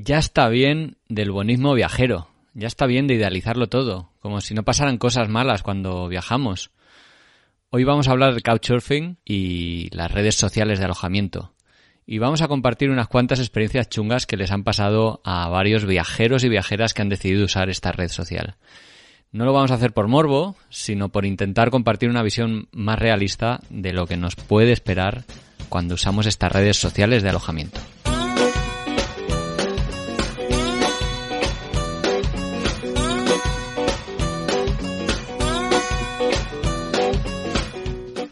Ya está bien del bonismo viajero, ya está bien de idealizarlo todo, como si no pasaran cosas malas cuando viajamos. Hoy vamos a hablar de Couchsurfing y las redes sociales de alojamiento. Y vamos a compartir unas cuantas experiencias chungas que les han pasado a varios viajeros y viajeras que han decidido usar esta red social. No lo vamos a hacer por morbo, sino por intentar compartir una visión más realista de lo que nos puede esperar cuando usamos estas redes sociales de alojamiento.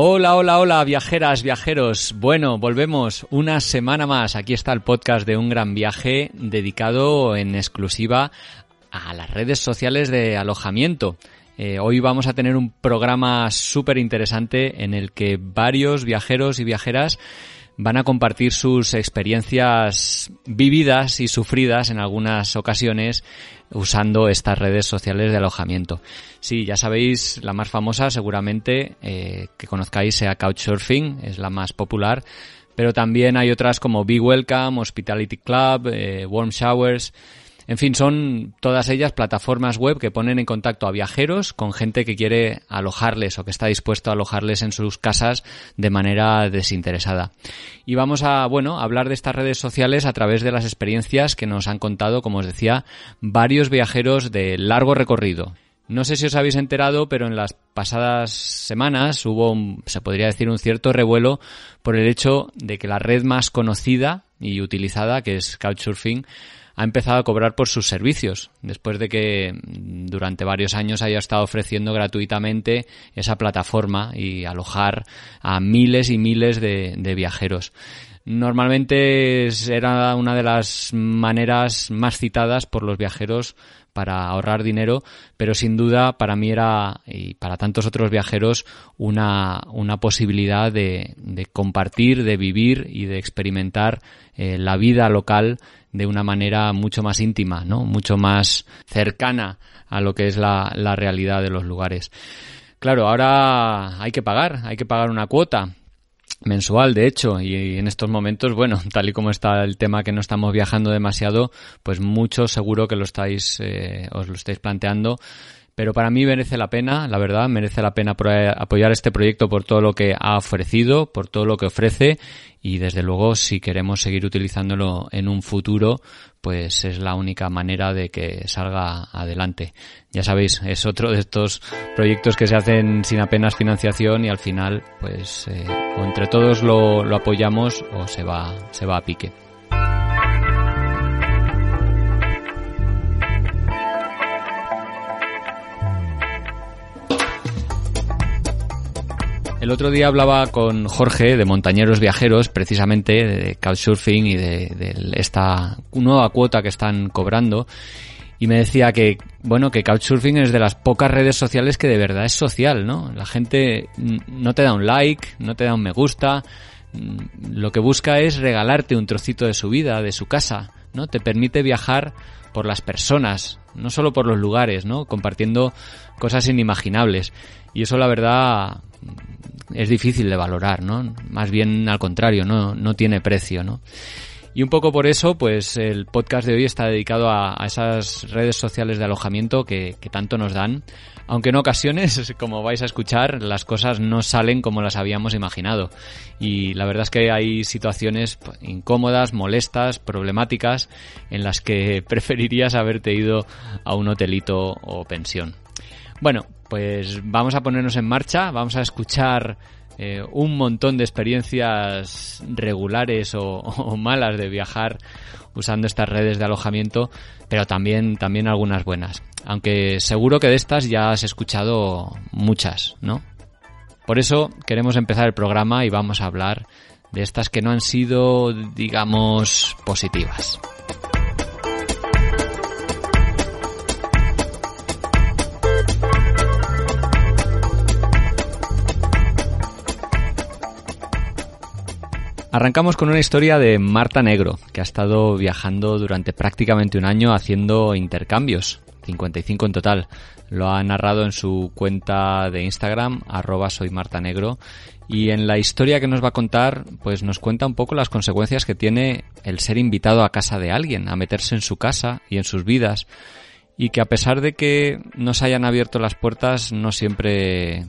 Hola, hola, hola, viajeras, viajeros. Bueno, volvemos una semana más. Aquí está el podcast de Un Gran Viaje dedicado en exclusiva a las redes sociales de alojamiento. Eh, hoy vamos a tener un programa súper interesante en el que varios viajeros y viajeras van a compartir sus experiencias vividas y sufridas en algunas ocasiones usando estas redes sociales de alojamiento. Sí, ya sabéis, la más famosa seguramente eh, que conozcáis sea Couchsurfing, es la más popular, pero también hay otras como Be Welcome, Hospitality Club, eh, Warm Showers. En fin, son todas ellas plataformas web que ponen en contacto a viajeros con gente que quiere alojarles o que está dispuesto a alojarles en sus casas de manera desinteresada. Y vamos a, bueno, hablar de estas redes sociales a través de las experiencias que nos han contado, como os decía, varios viajeros de largo recorrido. No sé si os habéis enterado, pero en las pasadas semanas hubo, se podría decir, un cierto revuelo por el hecho de que la red más conocida y utilizada, que es Couchsurfing, ha empezado a cobrar por sus servicios, después de que durante varios años haya estado ofreciendo gratuitamente esa plataforma y alojar a miles y miles de, de viajeros. Normalmente era una de las maneras más citadas por los viajeros para ahorrar dinero, pero sin duda para mí era, y para tantos otros viajeros, una, una posibilidad de, compartir, de vivir y de experimentar eh, la vida local de una manera mucho más íntima, ¿no? Mucho más cercana a lo que es la, la realidad de los lugares. Claro, ahora hay que pagar, hay que pagar una cuota mensual, de hecho, y en estos momentos, bueno, tal y como está el tema que no estamos viajando demasiado, pues mucho seguro que lo estáis, eh, os lo estáis planteando. Pero para mí merece la pena, la verdad, merece la pena apoyar este proyecto por todo lo que ha ofrecido, por todo lo que ofrece y desde luego si queremos seguir utilizándolo en un futuro, pues es la única manera de que salga adelante. Ya sabéis, es otro de estos proyectos que se hacen sin apenas financiación y al final, pues, eh, o entre todos lo, lo apoyamos o se va, se va a pique. El otro día hablaba con Jorge de Montañeros Viajeros, precisamente de Couchsurfing y de, esta nueva cuota que están cobrando. Y me decía que, bueno, que Couchsurfing es de las pocas redes sociales que de verdad es social, ¿no? La gente no te da un like, no te da un me gusta, lo que busca es regalarte un trocito de su vida, de su casa, ¿no? Te permite viajar por las personas, no solo por los lugares, ¿no? Compartiendo cosas inimaginables. Y eso la verdad es difícil de valorar, ¿no? Más bien al contrario, no, no tiene precio, ¿no? Y un poco por eso, pues el podcast de hoy está dedicado a, esas redes sociales de alojamiento que, que, tanto nos dan, aunque en ocasiones, como vais a escuchar, las cosas no salen como las habíamos imaginado. Y la verdad es que hay situaciones pues, incómodas, molestas, problemáticas, en las que preferirías haberte ido a un hotelito o pensión. Bueno, pues vamos a ponernos en marcha, vamos a escuchar eh, un montón de experiencias regulares o, o, malas de viajar usando estas redes de alojamiento, pero también, también algunas buenas. Aunque seguro que de estas ya has escuchado muchas, ¿no? Por eso queremos empezar el programa y vamos a hablar de estas que no han sido, digamos, positivas. Arrancamos con una historia de Marta Negro, que ha estado viajando durante prácticamente un año haciendo intercambios, 55 en total. Lo ha narrado en su cuenta de Instagram, arroba soy Marta Negro, y en la historia que nos va a contar, pues nos cuenta un poco las consecuencias que tiene el ser invitado a casa de alguien, a meterse en su casa y en sus vidas, y que a pesar de que nos hayan abierto las puertas, no siempre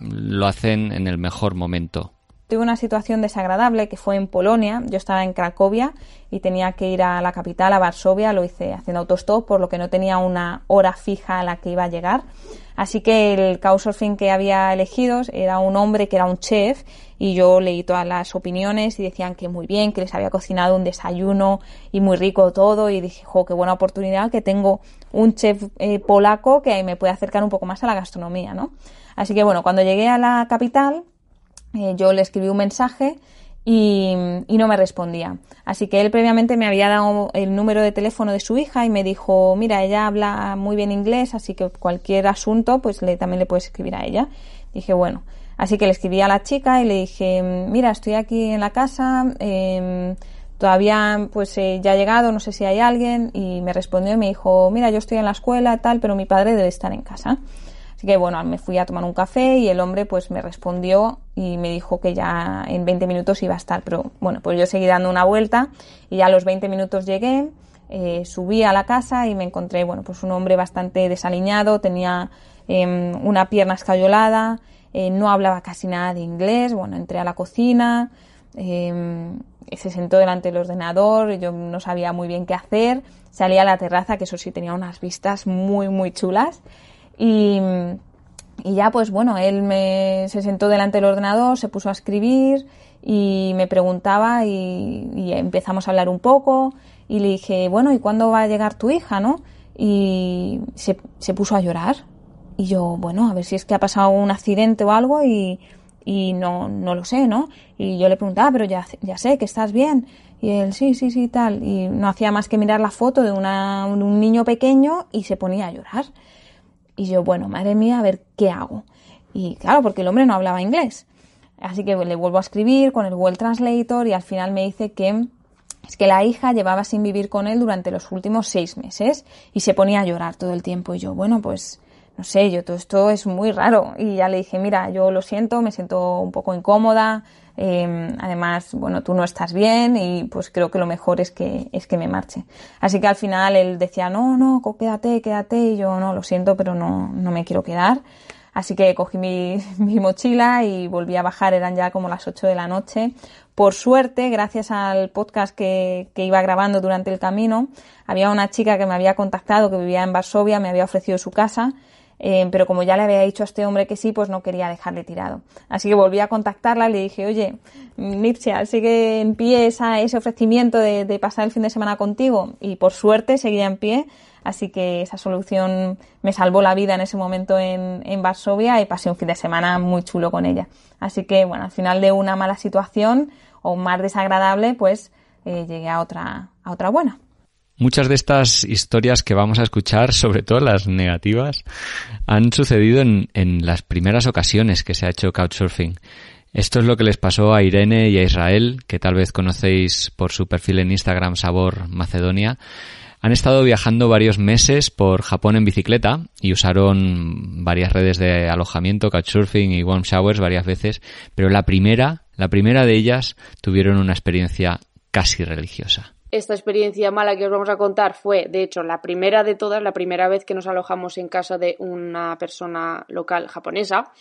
lo hacen en el mejor momento. Tuve una situación desagradable que fue en Polonia. Yo estaba en Cracovia y tenía que ir a la capital, a Varsovia. Lo hice haciendo autostop, por lo que no tenía una hora fija a la que iba a llegar. Así que el couchsurfing que había elegido era un hombre que era un chef y yo leí todas las opiniones y decían que muy bien, que les había cocinado un desayuno y muy rico todo y dije, jo, qué buena oportunidad que tengo un chef eh, polaco que me puede acercar un poco más a la gastronomía, ¿no? Así que bueno, cuando llegué a la capital eh, yo le escribí un mensaje y, no me respondía. Así que él previamente me había dado el número de teléfono de su hija y me dijo, mira, ella habla muy bien inglés, así que cualquier asunto, pues le, también le puedes escribir a ella. Dije, bueno, así que le escribí a la chica y le dije, mira, estoy aquí en la casa, em, todavía pues eh, ya ha llegado, no sé si hay alguien, y me respondió y me dijo, mira, yo estoy en la escuela, tal, pero mi padre debe estar en casa. Así que bueno, me fui a tomar un café y el hombre pues me respondió y me dijo que ya en 20 minutos iba a estar. Pero bueno, pues yo seguí dando una vuelta y ya a los 20 minutos llegué, eh, subí a la casa y me encontré, bueno, pues un hombre bastante desaliñado, tenía em, una pierna escayolada, eh, no hablaba casi nada de inglés. Bueno, entré a la cocina, em, se sentó delante del ordenador, yo no sabía muy bien qué hacer. Salí a la terraza, que eso sí tenía unas vistas muy, muy chulas. Y, ya, pues bueno, él me, se sentó delante del ordenador, se puso a escribir y me preguntaba y, empezamos a hablar un poco y le dije, bueno, ¿y cuándo va a llegar tu hija, no? Y se, se puso a llorar. Y yo, bueno, a ver si es que ha pasado un accidente o algo y, y no, no lo sé, ¿no? Y yo le preguntaba, pero ya, ya sé que estás bien. Y él, sí, sí, sí, tal. Y no hacía más que mirar la foto de una, un niño pequeño y se ponía a llorar. Y yo, bueno, madre mía, a ver qué hago. Y claro, porque el hombre no hablaba inglés. Así que le vuelvo a escribir con el Google Translator y al final me dice que es que la hija llevaba sin vivir con él durante los últimos seis meses y se ponía a llorar todo el tiempo. Y yo, bueno, pues no sé, yo todo esto es muy raro. Y ya le dije, mira, yo lo siento, me siento un poco incómoda, Em, además, bueno, tú no estás bien y pues creo que lo mejor es que, es que me marche. Así que al final él decía, no, no, quédate, quédate. Y yo, no, lo siento, pero no, no me quiero quedar. Así que cogí mi, mi, mochila y volví a bajar, eran ya como las 8 de la noche. Por suerte, gracias al podcast que, que, iba grabando durante el camino, había una chica que me había contactado, que vivía en Varsovia, me había ofrecido su casa eh, pero como ya le había dicho a este hombre que sí, pues no quería dejarle tirado. Así que volví a contactarla y le dije, oye, Nircea, sigue en pie ese ofrecimiento de, de, pasar el fin de semana contigo y por suerte seguía en pie. Así que esa solución me salvó la vida en ese momento en, en Varsovia y pasé un fin de semana muy chulo con ella. Así que bueno, al final de una mala situación o más desagradable, pues eh, llegué a otra, a otra buena. Muchas de estas historias que vamos a escuchar, sobre todo las negativas, han sucedido en, en las primeras ocasiones que se ha hecho Couchsurfing. Esto es lo que les pasó a Irene y a Israel, que tal vez conocéis por su perfil en Instagram Sabor Macedonia. Han estado viajando varios meses por Japón en bicicleta y usaron varias redes de alojamiento, Couchsurfing y Warm Showers varias veces, pero la primera, la primera de ellas tuvieron una experiencia casi religiosa esta experiencia mala que os vamos a contar fue, de hecho, la primera de todas, la primera vez que nos alojamos en casa de una persona local japonesa.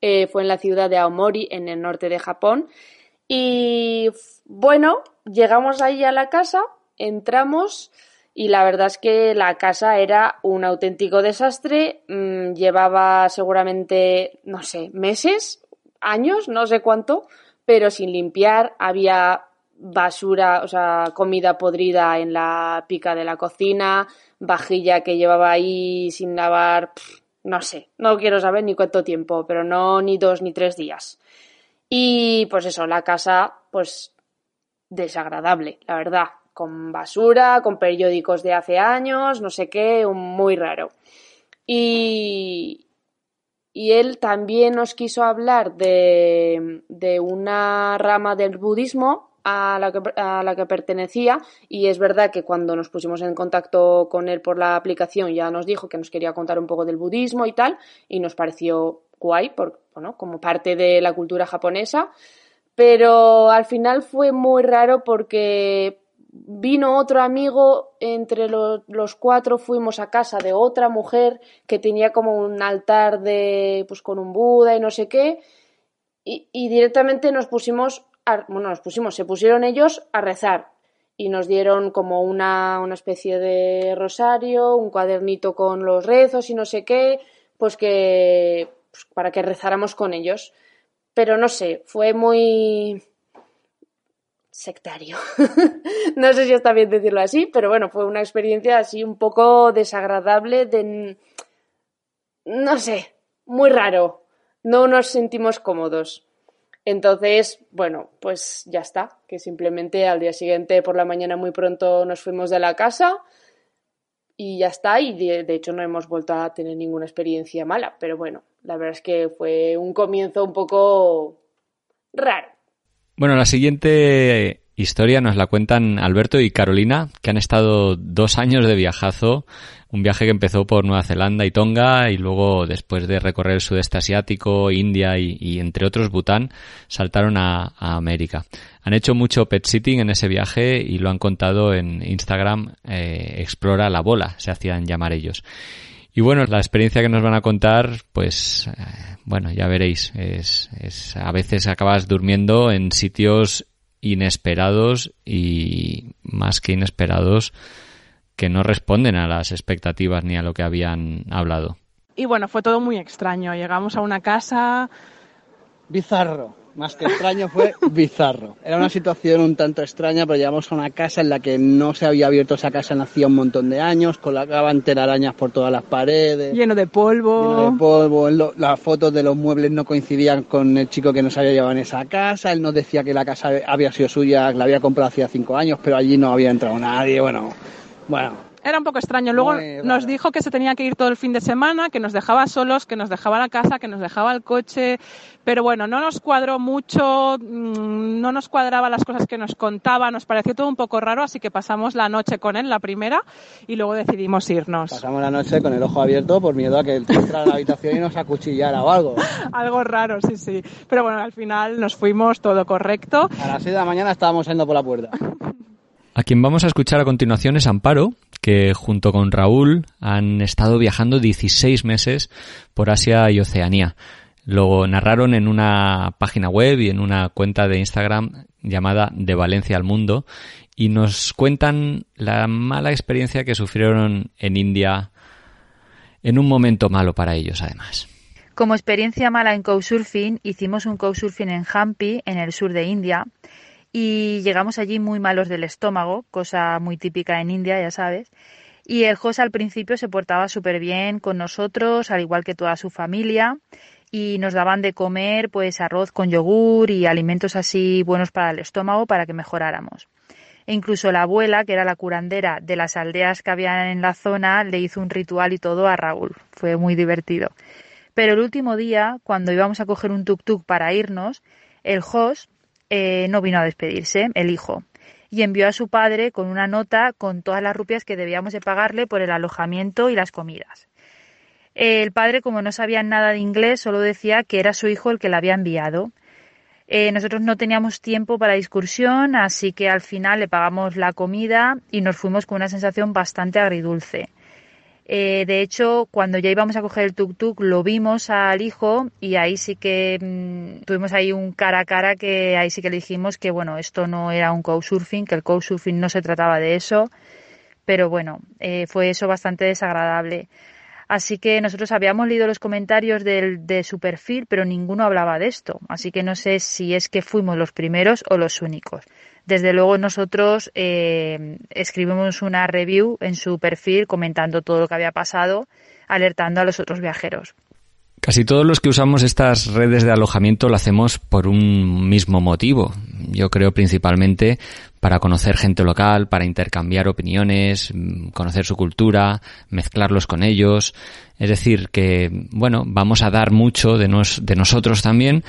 Eh, fue en la ciudad de Aomori, en el norte de Japón. Y bueno, llegamos ahí a la casa, entramos y la verdad es que la casa era un auténtico desastre. Mm, llevaba seguramente, no sé, meses, años, no sé cuánto, pero sin limpiar. Había basura, o sea, comida podrida en la pica de la cocina, vajilla que llevaba ahí sin lavar, no sé, no quiero saber ni cuánto tiempo, pero no ni dos ni tres días. Y pues eso, la casa, pues desagradable, la verdad, con basura, con periódicos de hace años, no sé qué, muy raro. Y, y él también nos quiso hablar de, de una rama del budismo a la, que, a la que pertenecía y es verdad que cuando nos pusimos en contacto con él por la aplicación ya nos dijo que nos quería contar un poco del budismo y tal y nos pareció guay bueno, como parte de la cultura japonesa pero al final fue muy raro porque vino otro amigo, entre los, cuatro fuimos a casa de otra mujer que tenía como un altar de, pues con un Buda y no sé qué, y, y directamente nos pusimos, bueno, nos pusimos, se pusieron ellos a rezar y nos dieron como una, una especie de rosario, un cuadernito con los rezos y no sé qué, pues que, pues para que rezáramos con ellos. Pero no sé, fue muy sectario. no sé si está bien decirlo así, pero bueno, fue una experiencia así un poco desagradable de... no sé, muy raro. No nos sentimos cómodos. Entonces, bueno, pues ya está, que simplemente al día siguiente por la mañana muy pronto nos fuimos de la casa y ya está, y de, hecho no hemos vuelto a tener ninguna experiencia mala, pero bueno, la verdad es que fue un comienzo un poco raro. Bueno, la siguiente historia nos la cuentan Alberto y Carolina, que han estado dos años de viajazo, un viaje que empezó por Nueva Zelanda y Tonga y luego después de recorrer el sudeste asiático, India y, entre otros Bután, saltaron a, América. Han hecho mucho pet sitting en ese viaje y lo han contado en Instagram, eh, Explora la bola, se hacían llamar ellos. Y bueno, la experiencia que nos van a contar, pues, eh, bueno, ya veréis, es, es, a veces acabas durmiendo en sitios inesperados y más que inesperados que no responden a las expectativas ni a lo que habían hablado. Y bueno, fue todo muy extraño. Llegamos a una casa bizarro más que extraño, fue bizarro. Era una situación un tanto extraña, pero llegamos a una casa en la que no se había abierto esa casa en hacía un montón de años, con colgaban telarañas por todas las paredes. Lleno de polvo. Lleno de polvo. Lo, las fotos de los muebles no coincidían con el chico que nos había llevado en esa casa. Él nos decía que la casa había sido suya, la había comprado hacía cinco años, pero allí no había entrado nadie. Bueno, bueno, era un poco extraño. Luego nos dijo que se tenía que ir todo el fin de semana, que nos dejaba solos, que nos dejaba la casa, que nos dejaba el coche. Pero bueno, no nos cuadró mucho, mm, no nos cuadraba las cosas que nos contaba, nos pareció todo un poco raro, así que pasamos la noche con él, la primera, y luego decidimos irnos. Pasamos la noche con el ojo abierto por miedo a que él entrara a la habitación y nos acuchillara o algo. algo raro, sí, sí. Pero bueno, al final nos fuimos todo correcto. A las 6 de la mañana estábamos yendo por la puerta. A quien vamos a escuchar a continuación es Amparo, que junto con Raúl han estado viajando 16 meses por Asia y Oceanía. Lo narraron en una página web y en una cuenta de Instagram llamada De Valencia al Mundo y nos cuentan la mala experiencia que sufrieron en India en un momento malo para ellos además. Como experiencia mala en couchsurfing, hicimos un couchsurfing en Hampi, en el sur de India, y llegamos allí muy malos del estómago, cosa muy típica en India, ya sabes. Y el host al principio se portaba súper bien con nosotros, al igual que toda su familia, y nos daban de comer pues arroz con yogur y alimentos así buenos para el estómago para que mejoráramos. E incluso la abuela, que era la curandera de las aldeas que había en la zona, le hizo un ritual y todo a Raúl. Fue muy divertido. Pero el último día, cuando íbamos a coger un tuk-tuk para irnos, el host eh, no vino a despedirse, el hijo, y envió a su padre con una nota con todas las rupias que debíamos de pagarle por el alojamiento y las comidas. El padre, como no sabía nada de inglés, solo decía que era su hijo el que la había enviado. Eh, nosotros no teníamos tiempo para discursión, así que al final le pagamos la comida y nos fuimos con una sensación bastante agridulce. Eh, de hecho, cuando ya íbamos a coger el tuk-tuk, lo vimos al hijo y ahí sí que mm, tuvimos ahí un cara a cara que ahí sí que le dijimos que, bueno, esto no era un couchsurfing, que el couchsurfing no se trataba de eso, pero bueno, eh, fue eso bastante desagradable. Así que nosotros habíamos leído los comentarios del, de su perfil, pero ninguno hablaba de esto. Así que no sé si es que fuimos los primeros o los únicos. Desde luego nosotros eh, escribimos una review en su perfil comentando todo lo que había pasado, alertando a los otros viajeros. Casi todos los que usamos estas redes de alojamiento lo hacemos por un mismo motivo. Yo creo principalmente para conocer gente local, para intercambiar opiniones, conocer su cultura, mezclarlos con ellos. Es decir, que, bueno, vamos a dar mucho de, de nosotros también,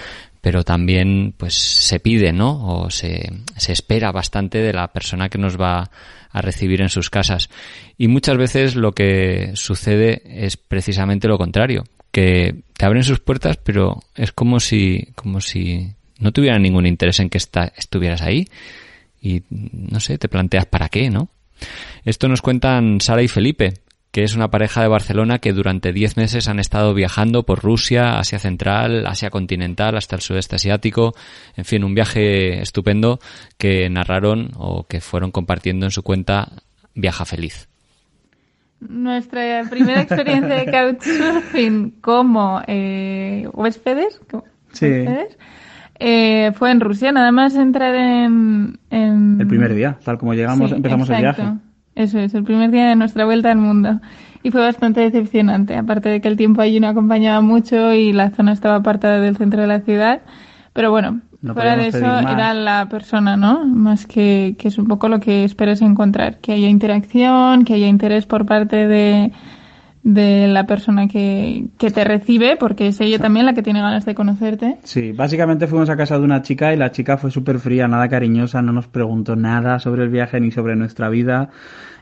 pero también pues se pide, ¿no? O se, se espera bastante de la persona que nos va a recibir en sus casas. Y muchas veces lo que sucede es precisamente lo contrario, que te abren sus puertas, pero es como si, como si no tuvieran ningún interés en que estuvieras ahí. Y no sé, te planteas para qué, ¿no? Esto nos cuentan Sara y Felipe, que es una pareja de Barcelona que durante 10 meses han estado viajando por Rusia, Asia Central, Asia Continental, hasta el sudeste asiático. En fin, un viaje estupendo que narraron o que fueron compartiendo en su cuenta Viaja Feliz. Nuestra primera experiencia de couchsurfing como eh, huéspedes, eh, fue en Rusia, nada más entrar en, El primer día, tal como llegamos, empezamos el viaje. Eso es, el primer día de nuestra vuelta al mundo. Y fue bastante decepcionante, aparte de que el tiempo allí no acompañaba mucho y la zona estaba apartada del centro de la ciudad. Pero bueno, fuera de eso era la persona, ¿no? Más que, que es un poco lo que esperas encontrar, que haya interacción, que haya interés por parte de, de la persona que, que, te recibe, porque es ella también la que tiene ganas de conocerte. Sí, básicamente fuimos a casa de una chica y la chica fue súper fría, nada cariñosa, no nos preguntó nada sobre el viaje ni sobre nuestra vida.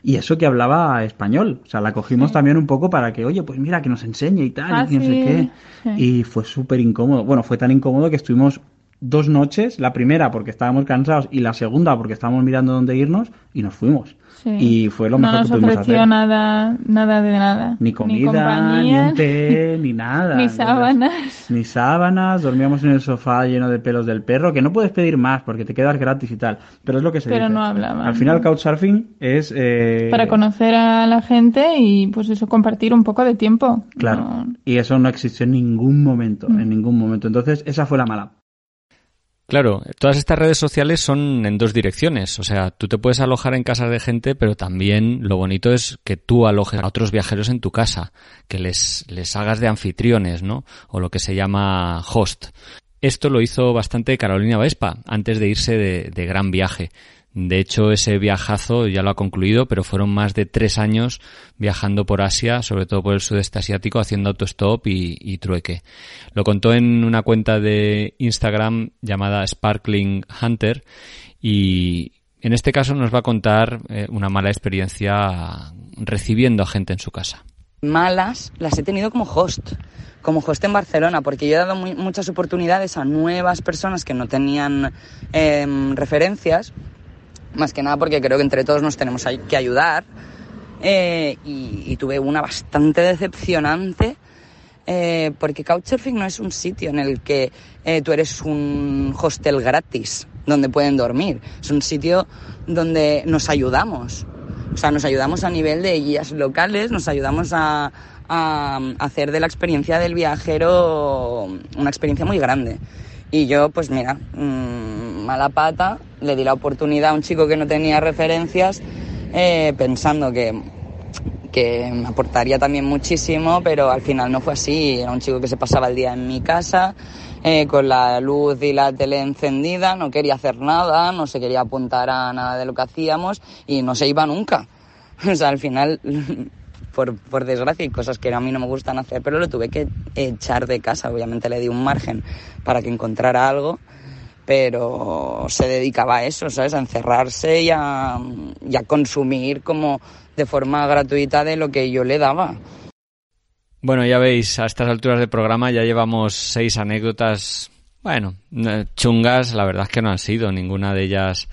Y eso que hablaba español, o sea, la cogimos también un poco para que, oye, pues mira, que nos enseñe y tal, y no sé qué. Y fue súper incómodo. Bueno, fue tan incómodo que estuvimos dos noches, la primera porque estábamos cansados y la segunda porque estábamos mirando dónde irnos y nos fuimos. Y fue lo mejor que pudimos hacer. nada, nada de nada. Ni comida, ni, ni té, ni nada. ni sábanas. ni sábanas, dormíamos en el sofá lleno de pelos del perro, que no puedes pedir más porque te quedas gratis y tal. Pero es lo que se Pero dice. no hablaba. Al final, Couchsurfing es... Eh... Para conocer a la gente y pues eso, compartir un poco de tiempo. Claro. Y eso no existió en ningún momento, en mm. ningún momento. Entonces, esa fue la mala. Claro, todas estas redes sociales son en dos direcciones. O sea, tú te puedes alojar en casas de gente, pero también lo bonito es que tú alojes a otros viajeros en tu casa, que les, les hagas de anfitriones, ¿no? O lo que se llama host. Esto lo hizo bastante Carolina Vespa antes de irse de, de gran viaje. De hecho, ese viajazo ya lo ha concluido, pero fueron más de tres años viajando por Asia, sobre todo por el sudeste asiático, haciendo autostop y, trueque. Lo contó en una cuenta de Instagram llamada Sparkling Hunter y en este caso nos va a contar eh, una mala experiencia recibiendo a gente en su casa. Malas las he tenido como host como host en Barcelona, porque yo he dado muchas oportunidades a nuevas personas que no tenían em, referencias más que nada porque creo que entre todos nos tenemos que ayudar. Eh, y, tuve una bastante decepcionante eh, porque Couchsurfing no es un sitio en el que eh, tú eres un hostel gratis donde pueden dormir. Es un sitio donde nos ayudamos. O sea, nos ayudamos a nivel de guías locales, nos ayudamos a, a hacer de la experiencia del viajero una experiencia muy grande. Y yo, pues mira, mmm, mala pata, le di la oportunidad a un chico que no tenía referencias, eh, pensando que, que me aportaría también muchísimo, pero al final no fue así. Era un chico que se pasaba el día en mi casa, eh, con la luz y la tele encendida, no quería hacer nada, no se quería apuntar a nada de lo que hacíamos y no se iba nunca. O sea, al final por, por desgracia, y cosas que a mí no me gustan hacer, pero lo tuve que echar de casa. Obviamente le di un margen para que encontrara algo, pero se dedicaba a eso, ¿sabes? A encerrarse y a, y a consumir como de forma gratuita de lo que yo le daba. Bueno, ya veis, a estas alturas del programa ya llevamos seis anécdotas, bueno, chungas, la verdad es que no han sido, ninguna de ellas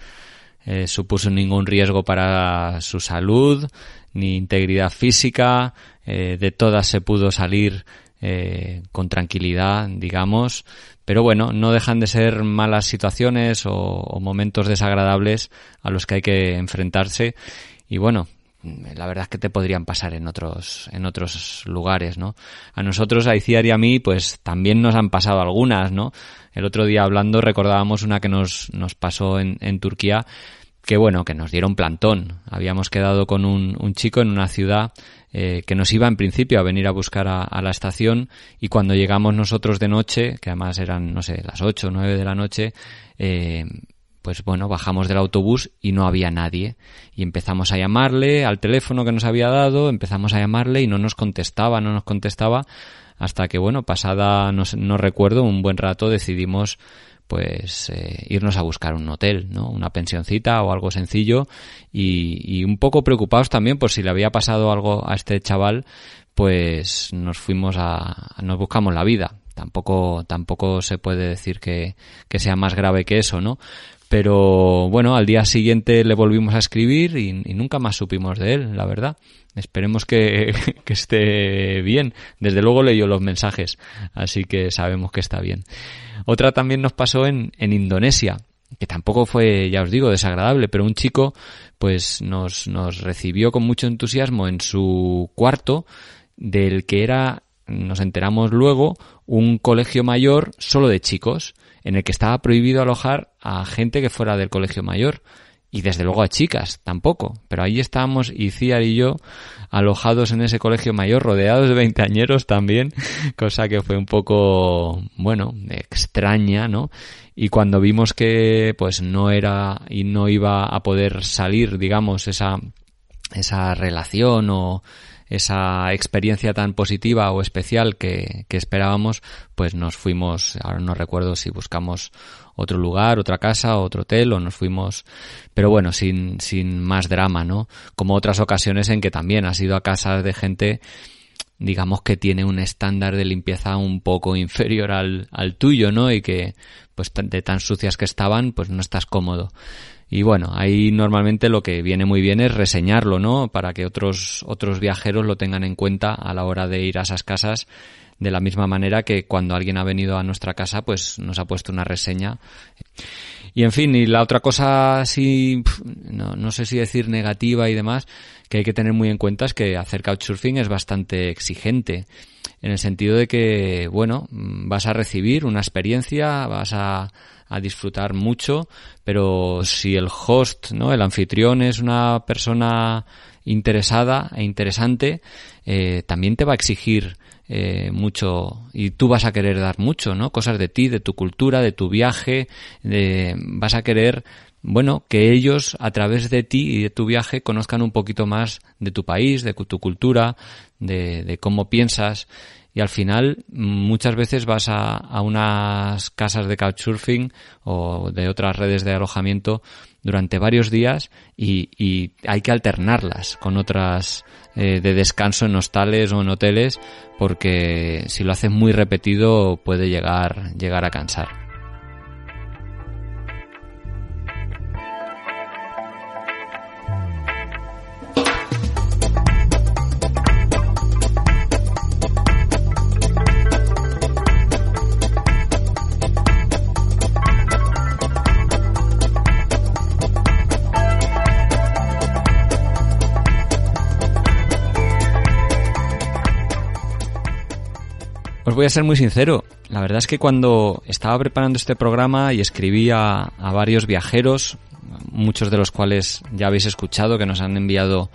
eh, supuso ningún riesgo para su salud, ni integridad física, eh, de todas se pudo salir eh, con tranquilidad, digamos, pero bueno, no dejan de ser malas situaciones o, momentos desagradables a los que hay que enfrentarse y bueno, la verdad es que te podrían pasar en otros en otros lugares, ¿no? A nosotros, a Iciar y a mí, pues también nos han pasado algunas, ¿no? El otro día hablando recordábamos una que nos, nos pasó en, en Turquía que bueno, que nos dieron plantón. Habíamos quedado con un, chico en una ciudad eh, que nos iba en principio a venir a buscar a, la estación y cuando llegamos nosotros de noche, que además eran, no sé, las 8 o 9 de la noche, eh, pues bueno, bajamos del autobús y no había nadie. Y empezamos a llamarle al teléfono que nos había dado, empezamos a llamarle y no nos contestaba, no nos contestaba, hasta que bueno, pasada, no, no recuerdo, un buen rato decidimos pues eh, irnos a buscar un hotel, ¿no? Una pensioncita o algo sencillo y, un poco preocupados también por si le había pasado algo a este chaval, pues nos fuimos a, nos buscamos la vida. Tampoco, tampoco se puede decir que, que sea más grave que eso, ¿no? Pero bueno, al día siguiente le volvimos a escribir y, nunca más supimos de él, la verdad. Esperemos que, que, esté bien. Desde luego leyó los mensajes, así que sabemos que está bien. Otra también nos pasó en, en Indonesia, que tampoco fue, ya os digo, desagradable, pero un chico pues nos, nos recibió con mucho entusiasmo en su cuarto, del que era, nos enteramos luego, un colegio mayor solo de chicos, en el que estaba prohibido alojar a gente que fuera del colegio mayor y desde luego a chicas tampoco. Pero ahí estábamos Iciar y yo alojados en ese colegio mayor, rodeados de veinteañeros también, cosa que fue un poco, bueno, extraña, ¿no? Y cuando vimos que pues no era y no iba a poder salir, digamos, esa, esa relación o esa experiencia tan positiva o especial que, que esperábamos, pues nos fuimos, ahora no recuerdo si buscamos otro lugar, otra casa, otro hotel o nos fuimos, pero bueno, sin, sin más drama, ¿no? Como otras ocasiones en que también has ido a casas de gente digamos que tiene un estándar de limpieza un poco inferior al, al tuyo, ¿no? Y que, pues, de tan sucias que estaban, pues no estás cómodo. Y bueno, ahí normalmente lo que viene muy bien es reseñarlo, ¿no? Para que otros, otros viajeros lo tengan en cuenta a la hora de ir a esas casas de la misma manera que cuando alguien ha venido a nuestra casa, pues nos ha puesto una reseña. Y en fin, y la otra cosa así, no, no sé si decir negativa y demás, que hay que tener muy en cuenta es que hacer couchsurfing es bastante exigente en el sentido de que, bueno, vas a recibir una experiencia, vas a, a disfrutar mucho, pero si el host, ¿no? El anfitrión es una persona interesada e interesante, eh, también te va a exigir eh, mucho y tú vas a querer dar mucho, ¿no? Cosas de ti, de tu cultura, de tu viaje, de, vas a querer, bueno, que ellos a través de ti y de tu viaje conozcan un poquito más de tu país, de tu cultura, de, de cómo piensas y al final muchas veces vas a, a, unas casas de couchsurfing o de otras redes de alojamiento durante varios días y, y hay que alternarlas con otras eh, de descanso en hostales o en hoteles porque si lo haces muy repetido puede llegar, llegar a cansar. Voy a ser muy sincero. La verdad es que cuando estaba preparando este programa y escribí a, varios viajeros, muchos de los cuales ya habéis escuchado, que nos han enviado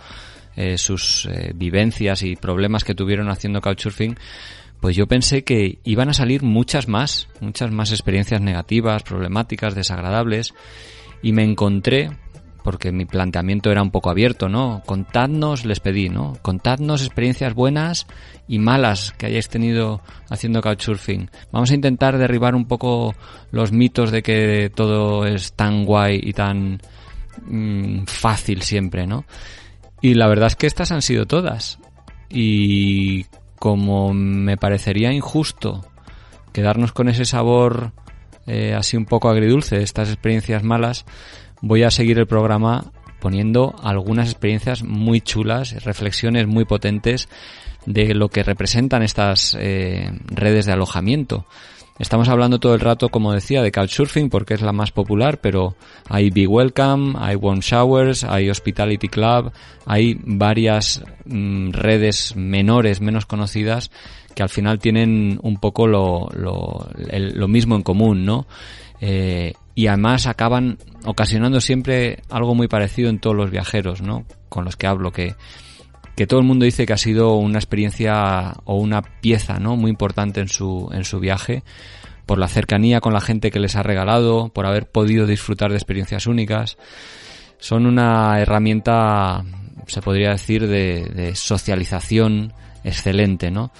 eh, sus eh, vivencias y problemas que tuvieron haciendo couchsurfing, pues yo pensé que iban a salir muchas más, muchas más experiencias negativas, problemáticas, desagradables, y me encontré porque mi planteamiento era un poco abierto, ¿no? Contadnos, les pedí, ¿no? Contadnos experiencias buenas y malas que hayáis tenido haciendo couchsurfing. Vamos a intentar derribar un poco los mitos de que todo es tan guay y tan mm, fácil siempre, ¿no? Y la verdad es que estas han sido todas. Y como me parecería injusto quedarnos con ese sabor eh, así un poco agridulce estas experiencias malas, voy a seguir el programa poniendo algunas experiencias muy chulas, reflexiones muy potentes de lo que representan estas eh, redes de alojamiento. Estamos hablando todo el rato, como decía, de Couchsurfing porque es la más popular, pero hay Be Welcome, hay Warm Showers, hay Hospitality Club, hay varias mm, redes menores, menos conocidas, que al final tienen un poco lo, lo, lo mismo en común, ¿no? Eh, y además acaban ocasionando siempre algo muy parecido en todos los viajeros, ¿no? Con los que hablo, que, que todo el mundo dice que ha sido una experiencia o una pieza, ¿no? Muy importante en su, en su viaje, por la cercanía con la gente que les ha regalado, por haber podido disfrutar de experiencias únicas. Son una herramienta, se podría decir, de, de socialización excelente, ¿no?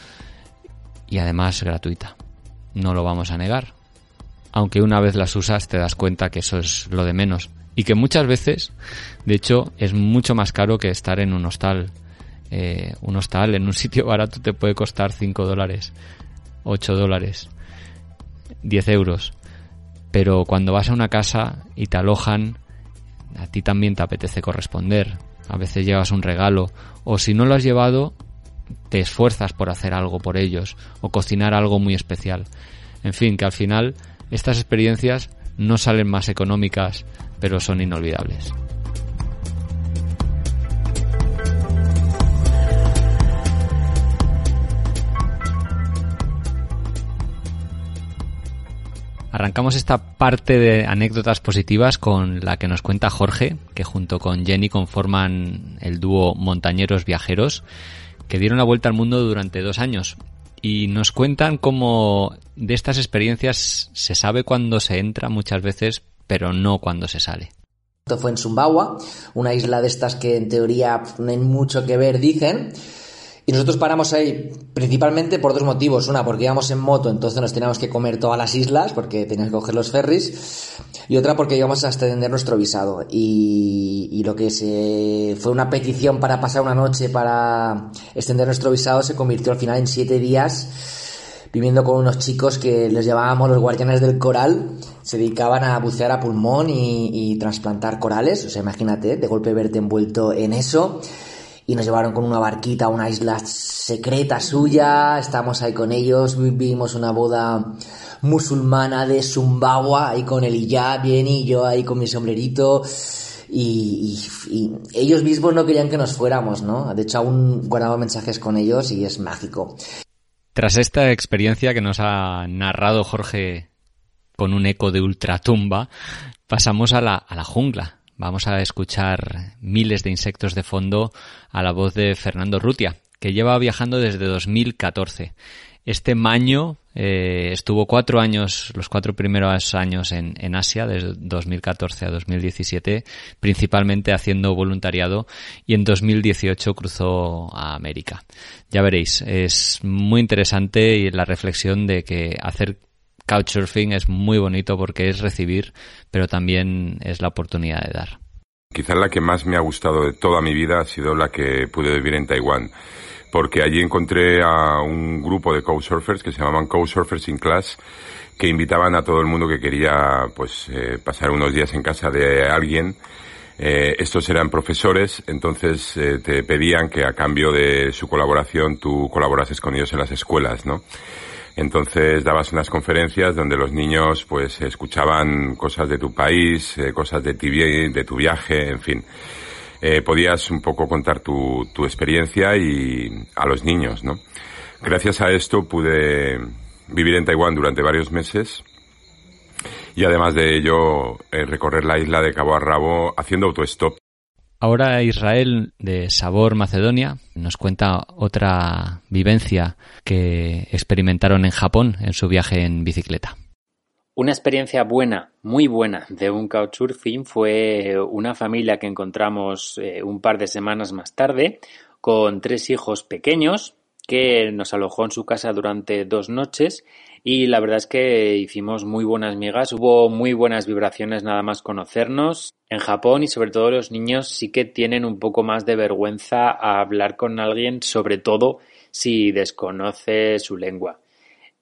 Y además gratuita. No lo vamos a negar aunque una vez las usas te das cuenta que eso es lo de menos. Y que muchas veces, de hecho, es mucho más caro que estar en un hostal. Eh, un hostal en un sitio barato te puede costar 5 dólares, 8 dólares, 10 euros. Pero cuando vas a una casa y te alojan, a ti también te apetece corresponder. A veces llevas un regalo. O si no lo has llevado, te esfuerzas por hacer algo por ellos. O cocinar algo muy especial. En fin, que al final estas experiencias no salen más económicas, pero son inolvidables. Arrancamos esta parte de anécdotas positivas con la que nos cuenta Jorge, que junto con Jenny conforman el dúo Montañeros Viajeros, que dieron la vuelta al mundo durante dos años y nos cuentan cómo de estas experiencias se sabe cuándo se entra muchas veces, pero no cuando se sale. Esto fue en Sumbawa, una isla de estas que en teoría no mucho que ver, dicen. Y nosotros paramos ahí principalmente por dos motivos. Una, porque íbamos en moto, entonces nos teníamos que comer todas las islas, porque teníamos que coger los ferries. Y otra, porque íbamos a extender nuestro visado. Y, lo que fue una petición para pasar una noche para extender nuestro visado se convirtió al final en siete días viviendo con unos chicos que les llamábamos los guardianes del coral, se dedicaban a bucear a pulmón y, y trasplantar corales, o sea, imagínate, de golpe verte envuelto en eso y nos llevaron con una barquita a una isla secreta suya, estábamos ahí con ellos, vivimos una boda musulmana de Sumbawa, ahí con el hijab bien y yo ahí con mi sombrerito. Y, ellos mismos no querían que nos fuéramos, ¿no? De hecho, aún guardaba mensajes con ellos y es mágico. Tras esta experiencia que nos ha narrado Jorge con un eco de ultratumba, pasamos a la, a la jungla, vamos a escuchar miles de insectos de fondo a la voz de Fernando Rutia, que lleva viajando desde 2014. Este maño eh, estuvo cuatro años, los cuatro primeros años en, en, Asia, desde 2014 a 2017, principalmente haciendo voluntariado y en 2018 cruzó a América. Ya veréis, es muy interesante la reflexión de que hacer Couchsurfing es muy bonito porque es recibir, pero también es la oportunidad de dar. Quizás la que más me ha gustado de toda mi vida ha sido la que pude vivir en Taiwán, porque allí encontré a un grupo de Couchsurfers que se llamaban Couchsurfers in Class, que invitaban a todo el mundo que quería pues eh, pasar unos días en casa de alguien. Eh, estos eran profesores, entonces eh, te pedían que a cambio de su colaboración tú colaborases con ellos en las escuelas, ¿no? Entonces dabas unas conferencias donde los niños pues escuchaban cosas de tu país, cosas de tu viaje, en fin. Eh, podías un poco contar tu, experiencia y a los niños, ¿no? Gracias a esto pude vivir en Taiwán durante varios meses y además de ello eh, recorrer la isla de cabo a rabo haciendo autostop Ahora Israel de Sabor Macedonia nos cuenta otra vivencia que experimentaron en Japón en su viaje en bicicleta. Una experiencia buena, muy buena, de un couchsurfing fue una familia que encontramos eh, un par de semanas más tarde con tres hijos pequeños que nos alojó en su casa durante dos noches y la verdad es que hicimos muy buenas migas, hubo muy buenas vibraciones nada más conocernos. En Japón y sobre todo los niños sí que tienen un poco más de vergüenza a hablar con alguien, sobre todo si desconoce su lengua.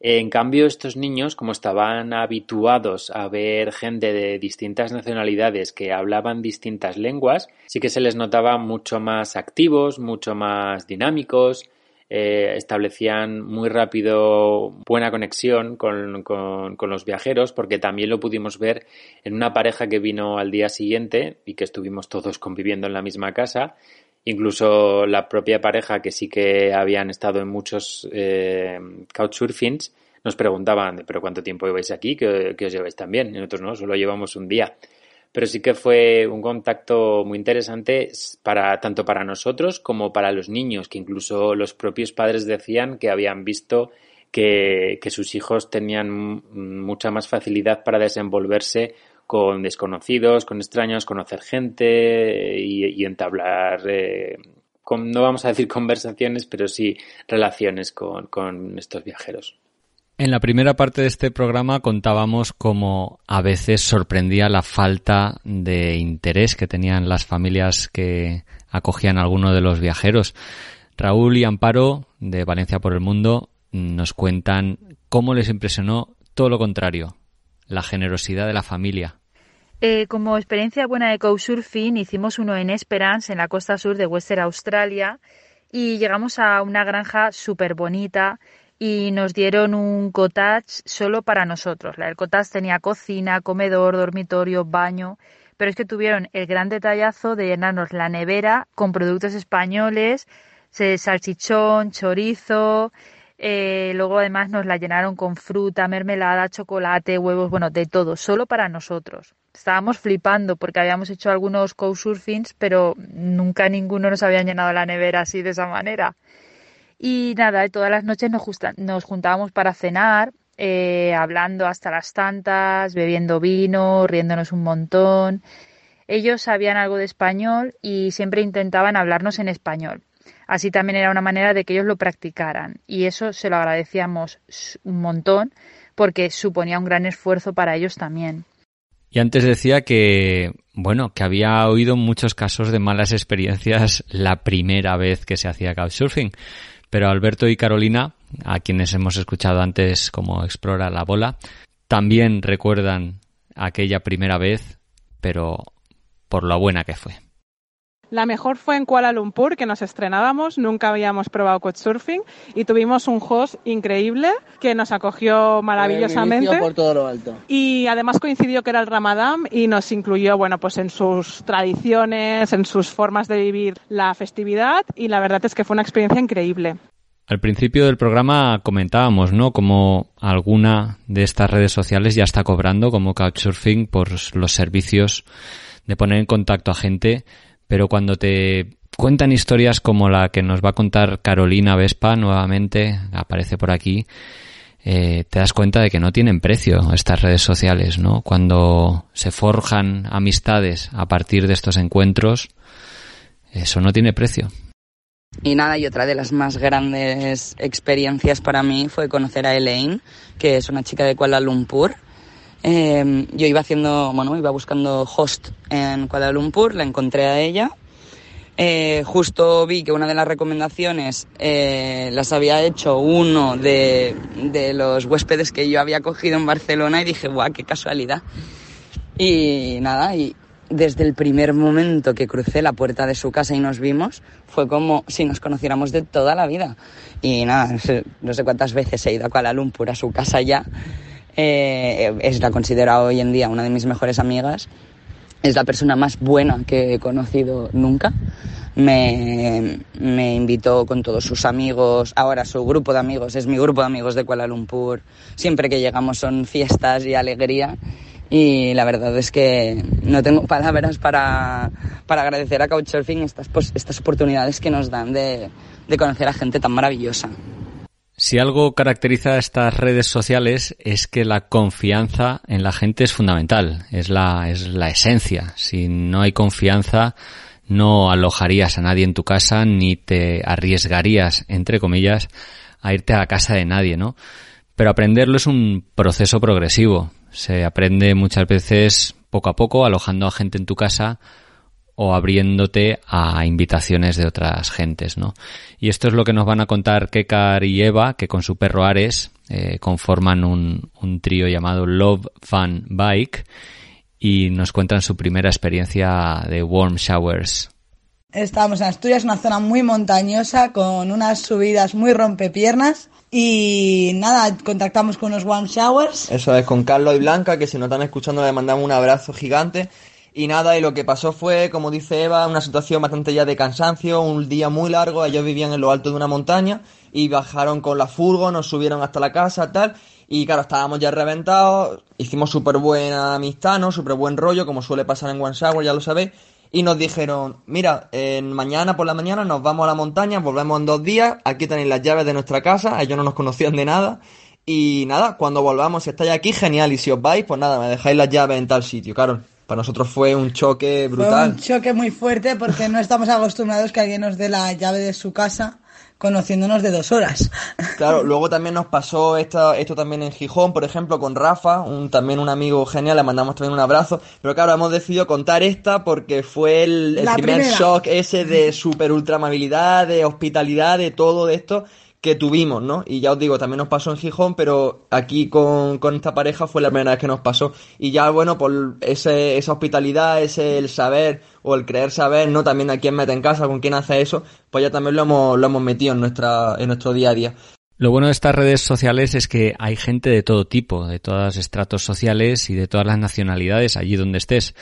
En cambio, estos niños, como estaban habituados a ver gente de distintas nacionalidades que hablaban distintas lenguas, sí que se les notaba mucho más activos, mucho más dinámicos, eh, establecían muy rápido buena conexión con, con, los viajeros, porque también lo pudimos ver en una pareja que vino al día siguiente y que estuvimos todos conviviendo en la misma casa. Incluso la propia pareja, que sí que habían estado en muchos eh, couchsurfings, nos preguntaban, ¿pero cuánto tiempo lleváis aquí? ¿Que, os lleváis tan bien? Y nosotros no, solo llevamos un día. Pero sí que fue un contacto muy interesante para, tanto para nosotros como para los niños, que incluso los propios padres decían que habían visto que, sus hijos tenían mucha más facilidad para desenvolverse con desconocidos, con extraños, conocer gente y, entablar, eh, no vamos a decir conversaciones, pero sí relaciones con, con estos viajeros. En la primera parte de este programa contábamos cómo a veces sorprendía la falta de interés que tenían las familias que acogían a alguno de los viajeros. Raúl y Amparo, de Valencia por el Mundo, nos cuentan cómo les impresionó todo lo contrario, la generosidad de la familia. Eh, como experiencia buena de couchsurfing, hicimos uno en Esperance, en la costa sur de Western Australia, y llegamos a una granja súper bonita y nos dieron un cottage solo para nosotros. El cottage tenía cocina, comedor, dormitorio, baño, pero es que tuvieron el gran detallazo de llenarnos la nevera con productos españoles, salchichón, chorizo, eh, luego además nos la llenaron con fruta, mermelada, chocolate, huevos, bueno, de todo, solo para nosotros. Estábamos flipando porque habíamos hecho algunos couchsurfings, pero nunca ninguno nos había llenado la nevera así de esa manera. Y nada, todas las noches nos, juntábamos para cenar, eh, hablando hasta las tantas, bebiendo vino, riéndonos un montón. Ellos sabían algo de español y siempre intentaban hablarnos en español. Así también era una manera de que ellos lo practicaran y eso se lo agradecíamos un montón porque suponía un gran esfuerzo para ellos también. Y antes decía que, bueno, que había oído muchos casos de malas experiencias la primera vez que se hacía couchsurfing. Pero Alberto y Carolina, a quienes hemos escuchado antes como Explora la Bola, también recuerdan aquella primera vez, pero por lo buena que fue. La mejor fue en Kuala Lumpur, que nos estrenábamos, nunca habíamos probado couchsurfing y tuvimos un host increíble que nos acogió maravillosamente. Por todo lo alto. Y además coincidió que era el Ramadán y nos incluyó, bueno, pues en sus tradiciones, en sus formas de vivir la festividad y la verdad es que fue una experiencia increíble. Al principio del programa comentábamos, ¿no? Como alguna de estas redes sociales ya está cobrando como Couchsurfing por los servicios de poner en contacto a gente pero cuando te cuentan historias como la que nos va a contar Carolina Vespa nuevamente, aparece por aquí, eh, te das cuenta de que no tienen precio estas redes sociales, ¿no? Cuando se forjan amistades a partir de estos encuentros, eso no tiene precio. Y nada, y otra de las más grandes experiencias para mí fue conocer a Elaine, que es una chica de Kuala Lumpur, Em, yo iba haciendo, bueno, iba buscando host en Kuala Lumpur, la encontré a ella. Eh, justo vi que una de las recomendaciones eh, las había hecho uno de, de, los huéspedes que yo había cogido en Barcelona y dije, guau, qué casualidad. Y nada, y desde el primer momento que crucé la puerta de su casa y nos vimos, fue como si nos conociéramos de toda la vida. Y nada, no sé cuántas veces he ido a Kuala Lumpur, a su casa ya, eh, es la considero hoy en día una de mis mejores amigas. Es la persona más buena que he conocido nunca. Me, me, invitó con todos sus amigos, ahora su grupo de amigos, es mi grupo de amigos de Kuala Lumpur. Siempre que llegamos son fiestas y alegría. Y la verdad es que no tengo palabras para, para agradecer a Couchsurfing estas, estas oportunidades que nos dan de, de conocer a gente tan maravillosa. Si algo caracteriza a estas redes sociales es que la confianza en la gente es fundamental, es la, es la esencia. Si no hay confianza, no alojarías a nadie en tu casa ni te arriesgarías, entre comillas, a irte a la casa de nadie, ¿no? Pero aprenderlo es un proceso progresivo. Se aprende muchas veces poco a poco, alojando a gente en tu casa o abriéndote a invitaciones de otras gentes, ¿no? Y esto es lo que nos van a contar Kekar y Eva, que con su perro Ares eh, conforman un, un trío llamado Love Fun Bike y nos cuentan su primera experiencia de warm showers. Estábamos en Asturias, una zona muy montañosa con unas subidas muy rompepiernas y nada, contactamos con unos warm showers. Eso es, con Carlos y Blanca, que si nos están escuchando le mandamos un abrazo gigante Y nada, y lo que pasó fue, como dice Eva, una situación bastante ya de cansancio, un día muy largo, ellos vivían en lo alto de una montaña y bajaron con la furgo, nos subieron hasta la casa, tal, y claro, estábamos ya reventados, hicimos súper buena amistad, ¿no? Súper buen rollo, como suele pasar en One Shower, ya lo sabéis, y nos dijeron, mira, mañana por la mañana nos vamos a la montaña, volvemos en dos días, aquí tenéis las llaves de nuestra casa, ellos no nos conocían de nada, y nada, cuando volvamos, si estáis aquí, genial, y si os vais, pues nada, me dejáis las llaves en tal sitio, claro. Para nosotros fue un choque brutal. Fue un choque muy fuerte porque no estamos acostumbrados que alguien nos dé la llave de su casa conociéndonos de dos horas. Claro, luego también nos pasó esto, esto también en Gijón, por ejemplo, con Rafa, un, también un amigo genial, le mandamos también un abrazo. Pero claro, hemos decidido contar esta porque fue el, primer shock ese de super ultra amabilidad, de hospitalidad, de todo de esto que tuvimos, ¿no? Y ya os digo, también nos pasó en Gijón, pero aquí con, con esta pareja fue la primera vez que nos pasó. Y ya, bueno, por ese, esa hospitalidad, ese el saber o el creer saber, ¿no? También a quién mete en casa, con quién hace eso, pues ya también lo hemos, lo hemos metido en, nuestra, en nuestro día a día. Lo bueno de estas redes sociales es que hay gente de todo tipo, de todos los estratos sociales y de todas las nacionalidades allí donde estés.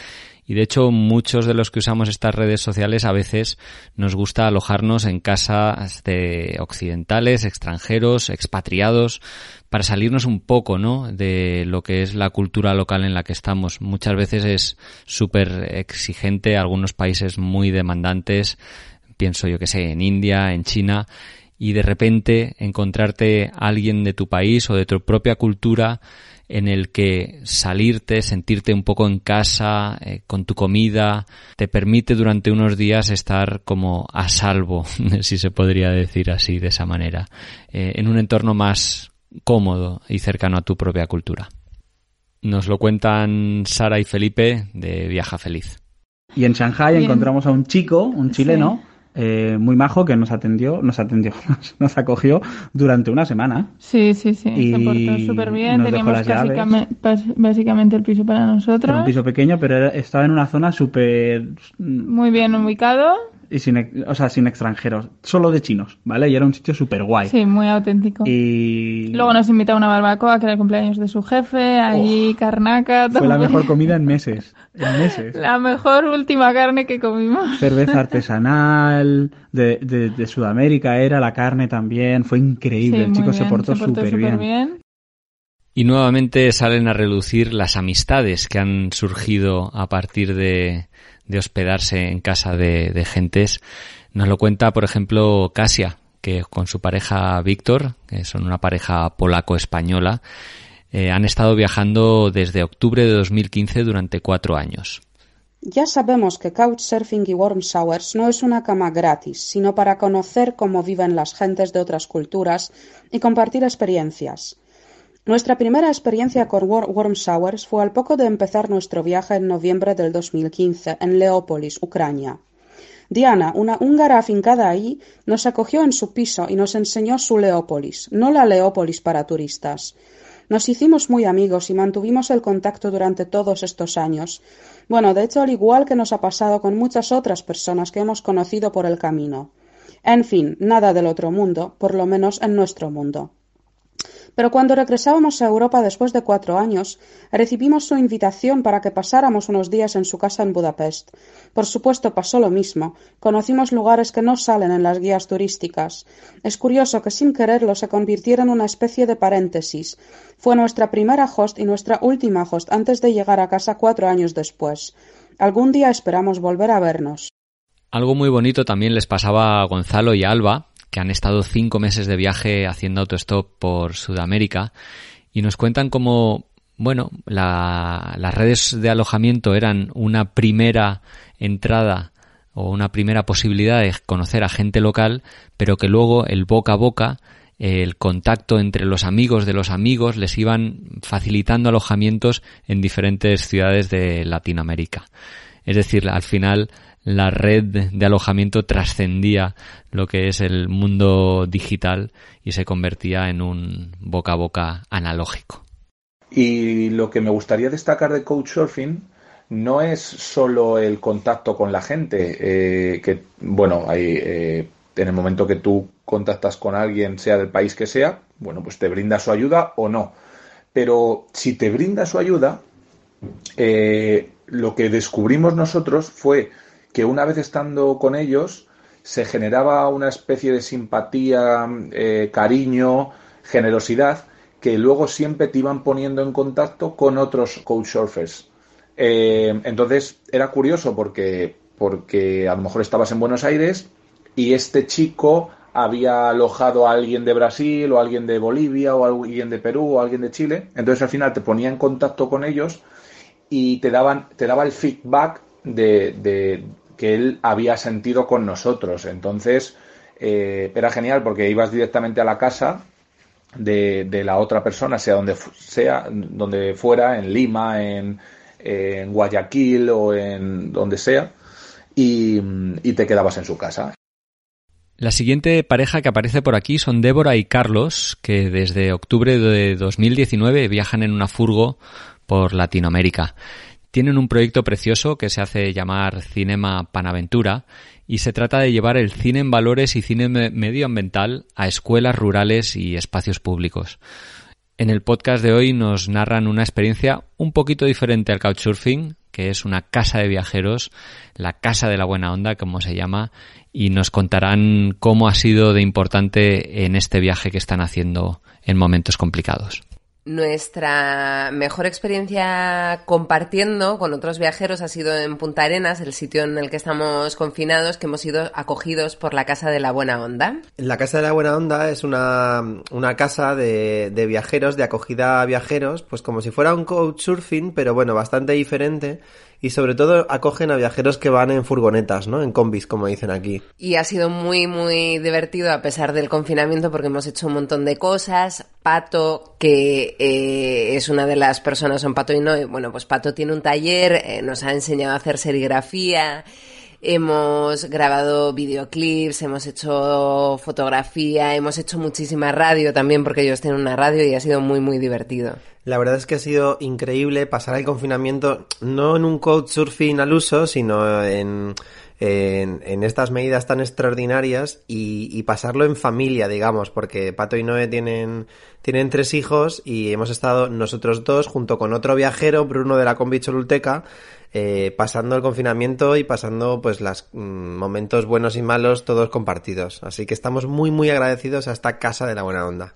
Y de hecho, muchos de los que usamos estas redes sociales a veces nos gusta alojarnos en casas de occidentales, extranjeros, expatriados, para salirnos un poco, ¿no? De lo que es la cultura local en la que estamos. Muchas veces es súper exigente, algunos países muy demandantes, pienso yo que sé, en India, en China, y de repente encontrarte a alguien de tu país o de tu propia cultura en el que salirte, sentirte un poco en casa, eh, con tu comida, te permite durante unos días estar como a salvo, si se podría decir así, de esa manera, eh, en un entorno más cómodo y cercano a tu propia cultura. Nos lo cuentan Sara y Felipe de Viaja Feliz. Y en Shanghai encontramos a un chico, un chileno, eh, muy majo que nos atendió, nos atendió, nos, acogió durante una semana. Sí, sí, sí, se portó súper bien. Teníamos básicamente, el piso para nosotros. Era un piso pequeño, pero estaba en una zona súper... Muy bien ubicado y sin, o sea, sin extranjeros, solo de chinos, ¿vale? Y era un sitio súper guay. Sí, muy auténtico. Y... Luego nos invita a una barbacoa, que era el cumpleaños de su jefe, allí carnaca. Fue la mejor comida en meses, en meses. La mejor última carne que comimos. Cerveza artesanal, de, de, Sudamérica era, la carne también, fue increíble, el chico se portó súper bien. bien. Y nuevamente salen a relucir las amistades que han surgido a partir de, hospedarse en casa de, de gentes. Nos lo cuenta, por ejemplo, Casia, que con su pareja Víctor, que son una pareja polaco-española, eh, han estado viajando desde octubre de 2015 durante cuatro años. Ya sabemos que Couchsurfing y Warm Showers no es una cama gratis, sino para conocer cómo viven las gentes de otras culturas y compartir experiencias. Nuestra primera experiencia con Warm Showers fue al poco de empezar nuestro viaje en noviembre del 2015 en Leópolis, Ucrania. Diana, una húngara afincada ahí, nos acogió en su piso y nos enseñó su Leópolis, no la Leópolis para turistas. Nos hicimos muy amigos y mantuvimos el contacto durante todos estos años. Bueno, de hecho, al igual que nos ha pasado con muchas otras personas que hemos conocido por el camino. En fin, nada del otro mundo, por lo menos en nuestro mundo. Pero cuando regresábamos a Europa después de cuatro años, recibimos su invitación para que pasáramos unos días en su casa en Budapest. Por supuesto pasó lo mismo. Conocimos lugares que no salen en las guías turísticas. Es curioso que sin quererlo se convirtiera en una especie de paréntesis. Fue nuestra primera host y nuestra última host antes de llegar a casa cuatro años después. Algún día esperamos volver a vernos. Algo muy bonito también les pasaba a Gonzalo y a Alba, que han estado cinco meses de viaje haciendo autostop por Sudamérica y nos cuentan cómo, bueno, las redes de alojamiento eran una primera entrada o una primera posibilidad de conocer a gente local, pero que luego el boca a boca, el contacto entre los amigos de los amigos les iban facilitando alojamientos en diferentes ciudades de Latinoamérica. Es decir, al final la red de alojamiento trascendía lo que es el mundo digital y se convertía en un boca a boca analógico. Y lo que me gustaría destacar de Couchsurfing no es solo el contacto con la gente, eh, que bueno, hay, eh, en el momento que tú contactas con alguien, sea del país que sea, bueno, pues te brinda su ayuda o no. Pero si te brinda su ayuda, eh, lo que descubrimos nosotros fue que una vez estando con ellos se generaba una especie de simpatía, eh, cariño, generosidad que luego siempre te iban poniendo en contacto con otros couchsurfers. Eh, entonces era curioso porque, porque a lo mejor estabas en Buenos Aires y este chico había alojado a alguien de Brasil o a alguien de Bolivia o a alguien de Perú o alguien de Chile. Entonces al final te ponía en contacto con ellos y te daban, te daba el feedback de, que él había sentido con nosotros. Entonces eh, era genial porque ibas directamente a la casa de, de, la otra persona, sea donde sea, donde fuera, en Lima, en, en Guayaquil o en donde sea, y, y te quedabas en su casa. La siguiente pareja que aparece por aquí son Débora y Carlos, que desde octubre de 2019 viajan en una furgo por Latinoamérica. Tienen un proyecto precioso que se hace llamar Cinema Panaventura y se trata de llevar el cine en valores y cine medioambiental a escuelas rurales y espacios públicos. En el podcast de hoy nos narran una experiencia un poquito diferente al couchsurfing, que es una casa de viajeros, la casa de la buena onda, como se llama, y nos contarán cómo ha sido de importante en este viaje que están haciendo en momentos complicados. Nuestra mejor experiencia compartiendo con otros viajeros ha sido en Punta Arenas, el sitio en el que estamos confinados, que hemos sido acogidos por la Casa de la Buena Onda. La Casa de la Buena Onda es una, una casa de, de viajeros, de acogida a viajeros, pues como si fuera un couchsurfing, pero bueno, bastante diferente y sobre todo acogen a viajeros que van en furgonetas, ¿no? En combis, como dicen aquí. Y ha sido muy, muy divertido a pesar del confinamiento porque hemos hecho un montón de cosas. Pato, que eh, es una de las personas, son Pato y no, bueno, pues Pato tiene un taller, eh, nos ha enseñado a hacer serigrafía. Hemos grabado videoclips, hemos hecho fotografía, hemos hecho muchísima radio también porque ellos tienen una radio y ha sido muy muy divertido. La verdad es que ha sido increíble pasar el confinamiento no en un couchsurfing al uso, sino en, en, estas medidas tan extraordinarias y, pasarlo en familia, digamos, porque Pato y Noé tienen, tienen tres hijos y hemos estado nosotros dos junto con otro viajero, Bruno de la Combi Cholulteca, eh, pasando el confinamiento y pasando pues los mm, momentos buenos y malos todos compartidos. Así que estamos muy muy agradecidos a esta casa de la buena onda.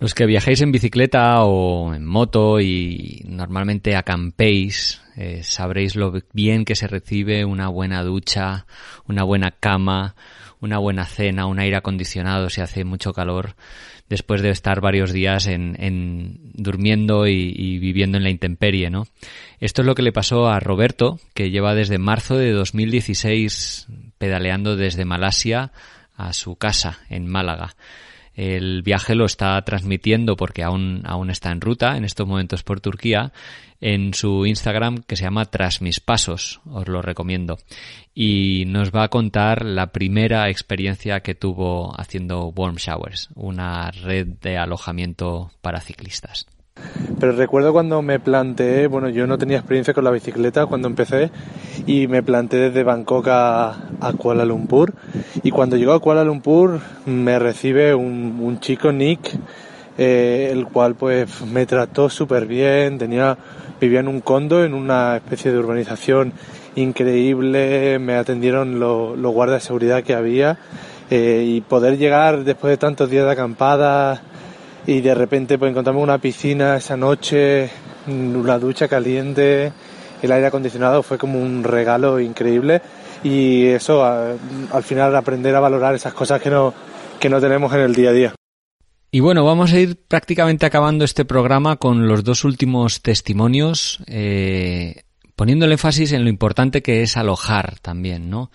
Los que viajáis en bicicleta o en moto y normalmente acampéis, eh, sabréis lo bien que se recibe una buena ducha, una buena cama, una buena cena, un aire acondicionado si hace mucho calor, después de estar varios días en, durmiendo y, y, viviendo en la intemperie, ¿no? Esto es lo que le pasó a Roberto, que lleva desde marzo de 2016 pedaleando desde Malasia a su casa en Málaga. El viaje lo está transmitiendo porque aún, aún está en ruta, en estos momentos por Turquía, en su Instagram que se llama Tras mis pasos, os lo recomiendo. Y nos va a contar la primera experiencia que tuvo haciendo Warm Showers, una red de alojamiento para ciclistas. Pero recuerdo cuando me planteé, bueno, yo no tenía experiencia con la bicicleta cuando empecé y me planteé desde Bangkok a, Kuala Lumpur. Y cuando llego a Kuala Lumpur me recibe un, chico, Nick, eh, el cual pues me trató súper bien, tenía, vivía en un condo, en una especie de urbanización increíble, me atendieron los guardias de seguridad que había eh, y poder llegar después de tantos días de acampada y de repente pues encontramos una piscina esa noche, una ducha caliente, el aire acondicionado fue como un regalo increíble y eso al final aprender a valorar esas cosas que no, que no tenemos en el día a día. Y bueno, vamos a ir prácticamente acabando este programa con los dos últimos testimonios, eh, poniendo el énfasis en lo importante que es alojar también, ¿no?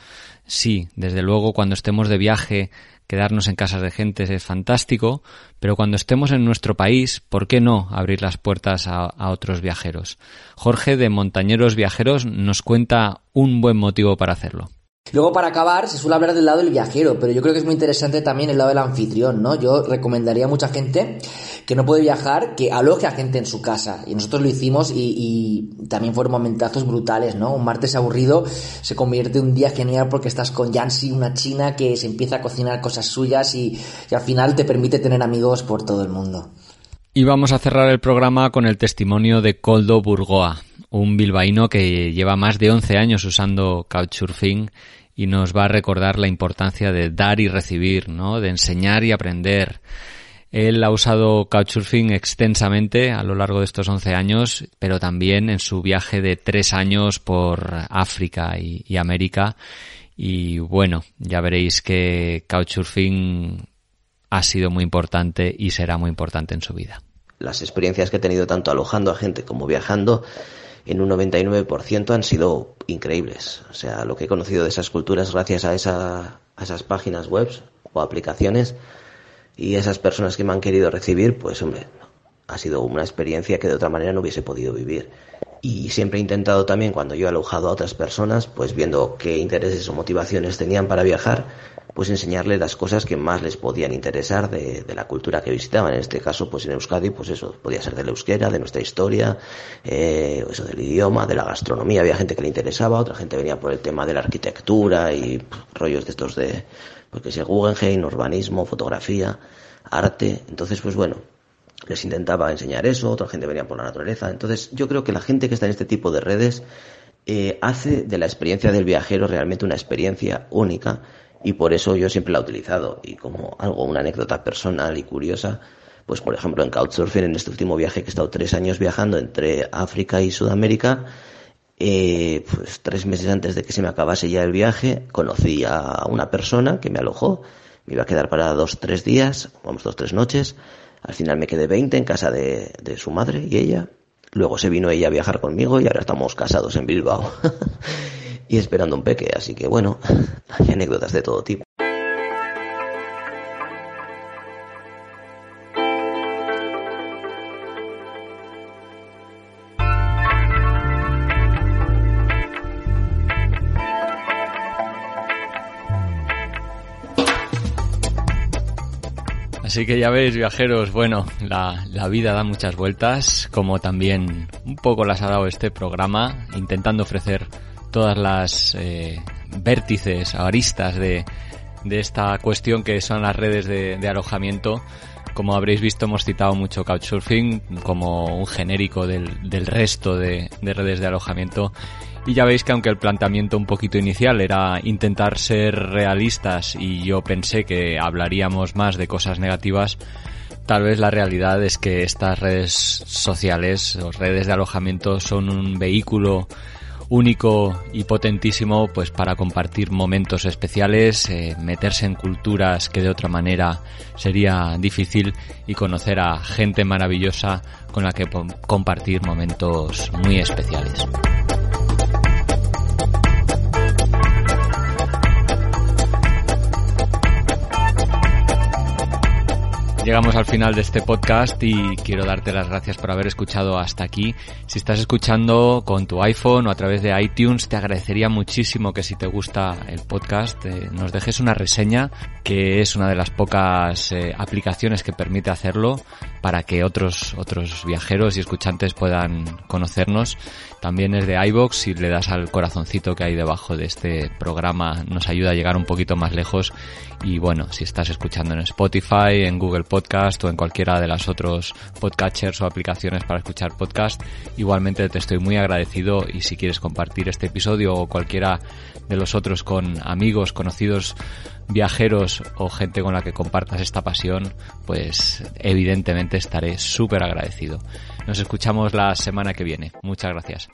Sí, desde luego cuando estemos de viaje quedarnos en casas de gente es fantástico, pero cuando estemos en nuestro país, ¿por qué no abrir las puertas a, a, otros viajeros? Jorge de Montañeros Viajeros nos cuenta un buen motivo para hacerlo. Luego, para acabar, se suele hablar del lado del viajero, pero yo creo que es muy interesante también el lado del anfitrión, ¿no? Yo recomendaría a mucha gente que no puede viajar que aloje a gente en su casa. Y nosotros lo hicimos y, también fueron momentazos brutales, ¿no? Un martes aburrido se convierte en un día genial porque estás con Yancy, una china que se empieza a cocinar cosas suyas y, y al final te permite tener amigos por todo el mundo. Y vamos a cerrar el programa con el testimonio de Coldo Burgoa un bilbaíno que lleva más de 11 años usando Couchsurfing y nos va a recordar la importancia de dar y recibir, ¿no? De enseñar y aprender. Él ha usado Couchsurfing extensamente a lo largo de estos 11 años, pero también en su viaje de tres años por África y, América. Y bueno, ya veréis que Couchsurfing ha sido muy importante y será muy importante en su vida. Las experiencias que he tenido tanto alojando a gente como viajando en un 99% han sido increíbles. O sea, lo que he conocido de esas culturas gracias a, esa, a esas páginas web o aplicaciones y esas personas que me han querido recibir, pues hombre, ha sido una experiencia que de otra manera no hubiese podido vivir. Y siempre he intentado también, cuando yo he alojado a otras personas, pues viendo qué intereses o motivaciones tenían para viajar, pues enseñarles las cosas que más les podían interesar de, de, la cultura que visitaban. En este caso, pues en Euskadi, pues eso, podía ser del euskera, de nuestra historia, eh, eso del idioma, de la gastronomía. Había gente que le interesaba, otra gente venía por el tema de la arquitectura y rollos de estos de, pues que sea Guggenheim, urbanismo, fotografía, arte. Entonces, pues bueno, les intentaba enseñar eso, otra gente venía por la naturaleza. Entonces, yo creo que la gente que está en este tipo de redes eh, hace de la experiencia del viajero realmente una experiencia única y por eso yo siempre la he utilizado. Y como algo, una anécdota personal y curiosa, pues por ejemplo en Couchsurfing, en este último viaje que he estado tres años viajando entre África y Sudamérica, eh, pues tres meses antes de que se me acabase ya el viaje, conocí a una persona que me alojó, me iba a quedar para dos, tres días, vamos, dos, tres noches, al final me quedé 20 en casa de, de su madre y ella, luego se vino ella a viajar conmigo y ahora estamos casados en Bilbao. y esperando un peque. Así que bueno, hay anécdotas de todo tipo. Así que ya veis, viajeros, bueno, la, la, vida da muchas vueltas, como también un poco las ha dado este programa, intentando ofrecer todas las eh, vértices, aristas de, de, esta cuestión que son las redes de, de, alojamiento. Como habréis visto, hemos citado mucho Couchsurfing como un genérico del, del resto de, de redes de alojamiento. Y ya veis que aunque el planteamiento un poquito inicial era intentar ser realistas y yo pensé que hablaríamos más de cosas negativas, tal vez la realidad es que estas redes sociales o redes de alojamiento son un vehículo único y potentísimo pues para compartir momentos especiales, eh, meterse en culturas que de otra manera sería difícil y conocer a gente maravillosa con la que compartir momentos muy especiales. Llegamos al final de este podcast y quiero darte las gracias por haber escuchado hasta aquí. Si estás escuchando con tu iPhone o a través de iTunes, te agradecería muchísimo que si te gusta el podcast eh, nos dejes una reseña, que es una de las pocas eh, aplicaciones que permite hacerlo para que otros otros viajeros y escuchantes puedan conocernos. También es de iBox y le das al corazoncito que hay debajo de este programa nos ayuda a llegar un poquito más lejos y bueno, si estás escuchando en Spotify, en Google Podcast o en cualquiera de las otros podcatchers o aplicaciones para escuchar podcast, igualmente te estoy muy agradecido y si quieres compartir este episodio o cualquiera de los otros con amigos, conocidos, viajeros o gente con la que compartas esta pasión, pues evidentemente estaré súper agradecido. Nos escuchamos la semana que viene. Muchas gracias.